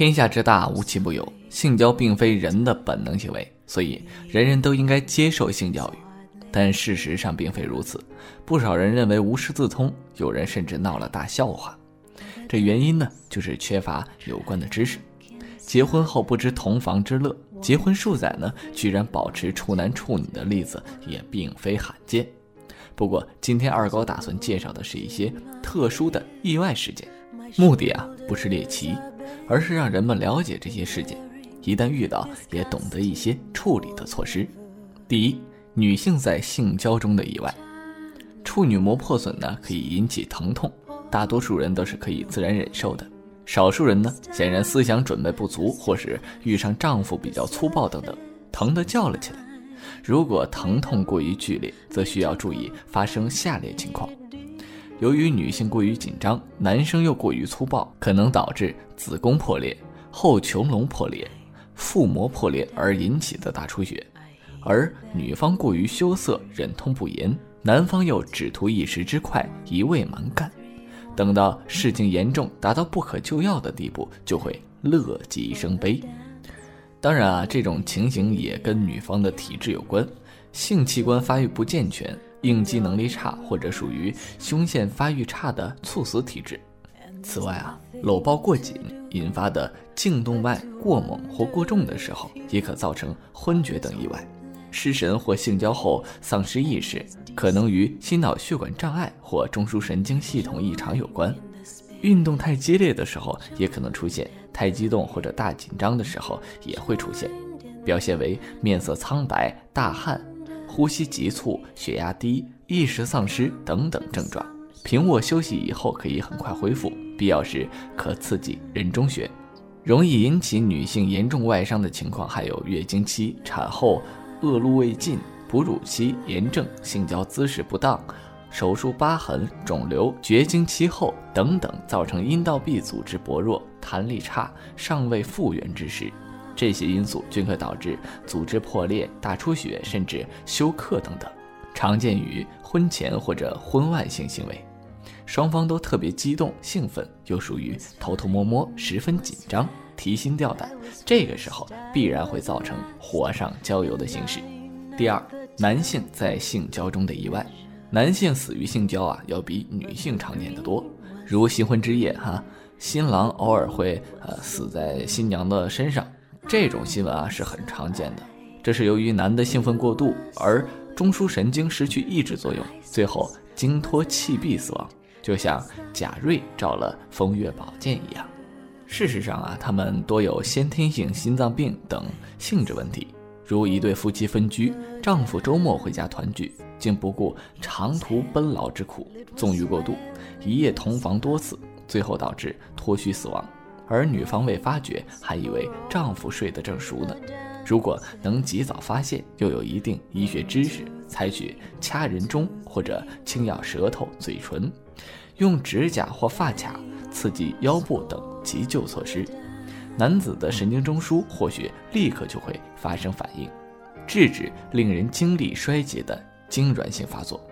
天下之大，无奇不有。性交并非人的本能行为，所以人人都应该接受性教育。但事实上并非如此，不少人认为无师自通，有人甚至闹了大笑话。这原因呢，就是缺乏有关的知识。结婚后不知同房之乐，结婚数载呢，居然保持处男处女的例子也并非罕见。不过，今天二高打算介绍的是一些特殊的意外事件，目的啊不是猎奇。而是让人们了解这些事件，一旦遇到，也懂得一些处理的措施。第一，女性在性交中的意外，处女膜破损呢，可以引起疼痛，大多数人都是可以自然忍受的。少数人呢，显然思想准备不足，或是遇上丈夫比较粗暴等等，疼得叫了起来。如果疼痛过于剧烈，则需要注意发生下列情况。由于女性过于紧张，男生又过于粗暴，可能导致子宫破裂、后穹窿破裂、腹膜破裂而引起的大出血；而女方过于羞涩、忍痛不言，男方又只图一时之快、一味蛮干，等到事情严重达到不可救药的地步，就会乐极生悲。当然啊，这种情形也跟女方的体质有关，性器官发育不健全。应激能力差或者属于胸腺发育差的猝死体质。此外啊，搂抱过紧引发的颈动脉过猛或过重的时候，也可造成昏厥等意外。失神或性交后丧失意识，可能与心脑血管障碍或中枢神经系统异常有关。运动太激烈的时候也可能出现，太激动或者大紧张的时候也会出现，表现为面色苍白、大汗。呼吸急促、血压低、意识丧失等等症状，平卧休息以后可以很快恢复，必要时可刺激人中穴。容易引起女性严重外伤的情况还有月经期、产后恶露未尽、哺乳期炎症、性交姿势不当、手术疤痕、肿瘤、绝经期后等等，造成阴道壁组织薄弱、弹力差、尚未复原之时。这些因素均可导致组织破裂、大出血，甚至休克等等，常见于婚前或者婚外性行为，双方都特别激动、兴奋，又属于偷偷摸摸，十分紧张、提心吊胆，这个时候必然会造成火上浇油的形式。第二，男性在性交中的意外，男性死于性交啊，要比女性常见的多，如新婚之夜哈，新郎偶尔会呃死在新娘的身上。这种新闻啊是很常见的，这是由于男的兴奋过度而中枢神经失去抑制作用，最后经脱气闭死亡，就像贾瑞照了风月宝剑一样。事实上啊，他们多有先天性心脏病等性质问题，如一对夫妻分居，丈夫周末回家团聚，竟不顾长途奔劳之苦，纵欲过度，一夜同房多次，最后导致脱虚死亡。而女方未发觉，还以为丈夫睡得正熟呢。如果能及早发现，又有一定医学知识，采取掐人中或者轻咬舌头、嘴唇，用指甲或发卡刺激腰部等急救措施，男子的神经中枢或许立刻就会发生反应，制止令人精力衰竭的痉挛性发作。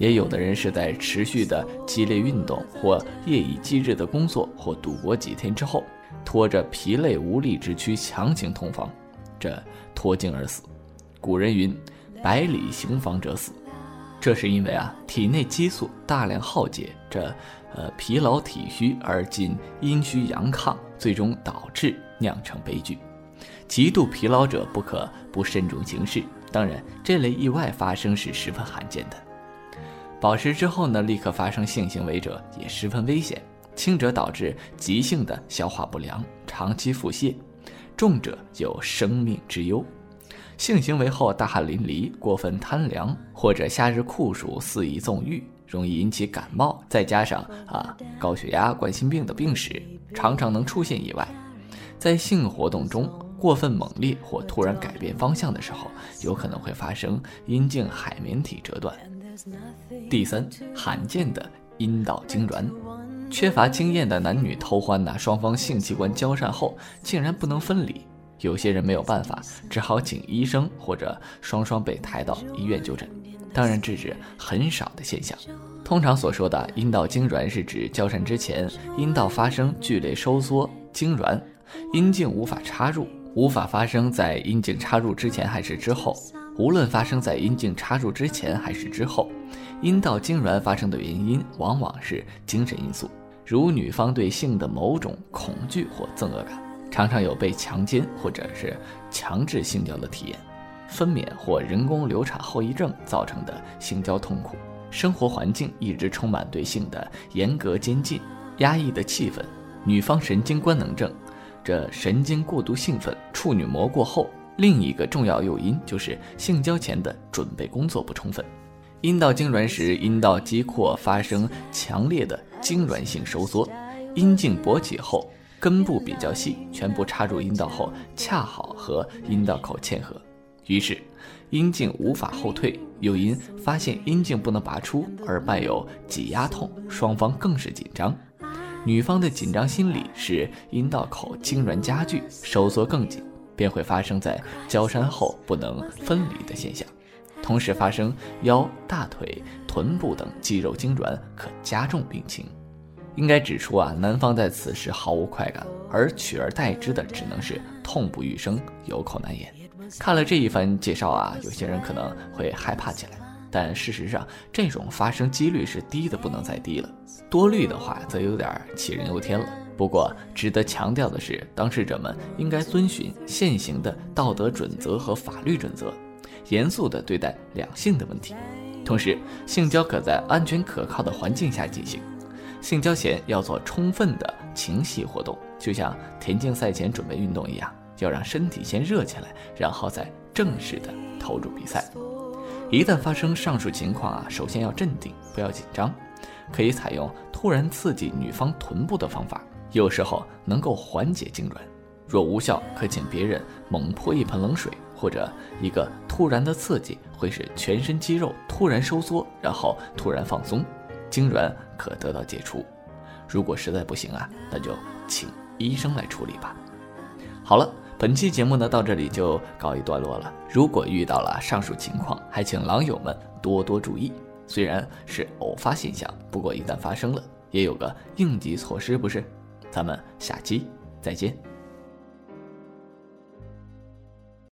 也有的人是在持续的激烈运动或夜以继日的工作或赌博几天之后，拖着疲累无力之躯强行同房，这脱精而死。古人云：“百里行房者死。”这是因为啊，体内激素大量耗竭，这呃疲劳体虚而进阴虚阳亢，最终导致酿成悲剧。极度疲劳者不可不慎重行事。当然，这类意外发生是十分罕见的。保湿之后呢，立刻发生性行为者也十分危险，轻者导致急性的消化不良，长期腹泻；重者有生命之忧。性行为后大汗淋漓、过分贪凉，或者夏日酷暑肆意纵欲，容易引起感冒，再加上啊高血压、冠心病的病史，常常能出现意外。在性活动中过分猛烈或突然改变方向的时候，有可能会发生阴茎海绵体折断。第三，罕见的阴道痉挛，缺乏经验的男女偷欢呐，双方性器官交善后竟然不能分离，有些人没有办法，只好请医生或者双双被抬到医院就诊。当然，这是很少的现象。通常所说的阴道痉挛是指交缠之前阴道发生剧烈收缩痉挛，阴茎无法插入，无法发生在阴茎插入之前还是之后。无论发生在阴茎插入之前还是之后，阴道痉挛发生的原因往往是精神因素，如女方对性的某种恐惧或憎恶感，常常有被强奸或者是强制性交的体验，分娩或人工流产后遗症造成的性交痛苦，生活环境一直充满对性的严格监禁、压抑的气氛，女方神经官能症，这神经过度兴奋，处女膜过厚。另一个重要诱因就是性交前的准备工作不充分。阴道痉挛时，阴道肌廓发生强烈的痉挛性收缩，阴茎勃起后，根部比较细，全部插入阴道后，恰好和阴道口嵌合，于是阴茎无法后退，又因发现阴茎不能拔出而伴有挤压痛，双方更是紧张。女方的紧张心理使阴道口痉挛加剧，收缩更紧。便会发生在交山后不能分离的现象，同时发生腰、大腿、臀部等肌肉痉挛，可加重病情。应该指出啊，男方在此时毫无快感，而取而代之的只能是痛不欲生、有口难言。看了这一番介绍啊，有些人可能会害怕起来，但事实上这种发生几率是低的不能再低了，多虑的话则有点杞人忧天了。不过，值得强调的是，当事者们应该遵循现行的道德准则和法律准则，严肃地对待两性的问题。同时，性交可在安全可靠的环境下进行。性交前要做充分的情系活动，就像田径赛前准备运动一样，要让身体先热起来，然后再正式的投入比赛。一旦发生上述情况啊，首先要镇定，不要紧张，可以采用突然刺激女方臀部的方法。有时候能够缓解痉挛，若无效，可请别人猛泼一盆冷水，或者一个突然的刺激会使全身肌肉突然收缩，然后突然放松，痉挛可得到解除。如果实在不行啊，那就请医生来处理吧。好了，本期节目呢到这里就告一段落了。如果遇到了上述情况，还请狼友们多多注意。虽然是偶发现象，不过一旦发生了，也有个应急措施，不是？咱们下期再见。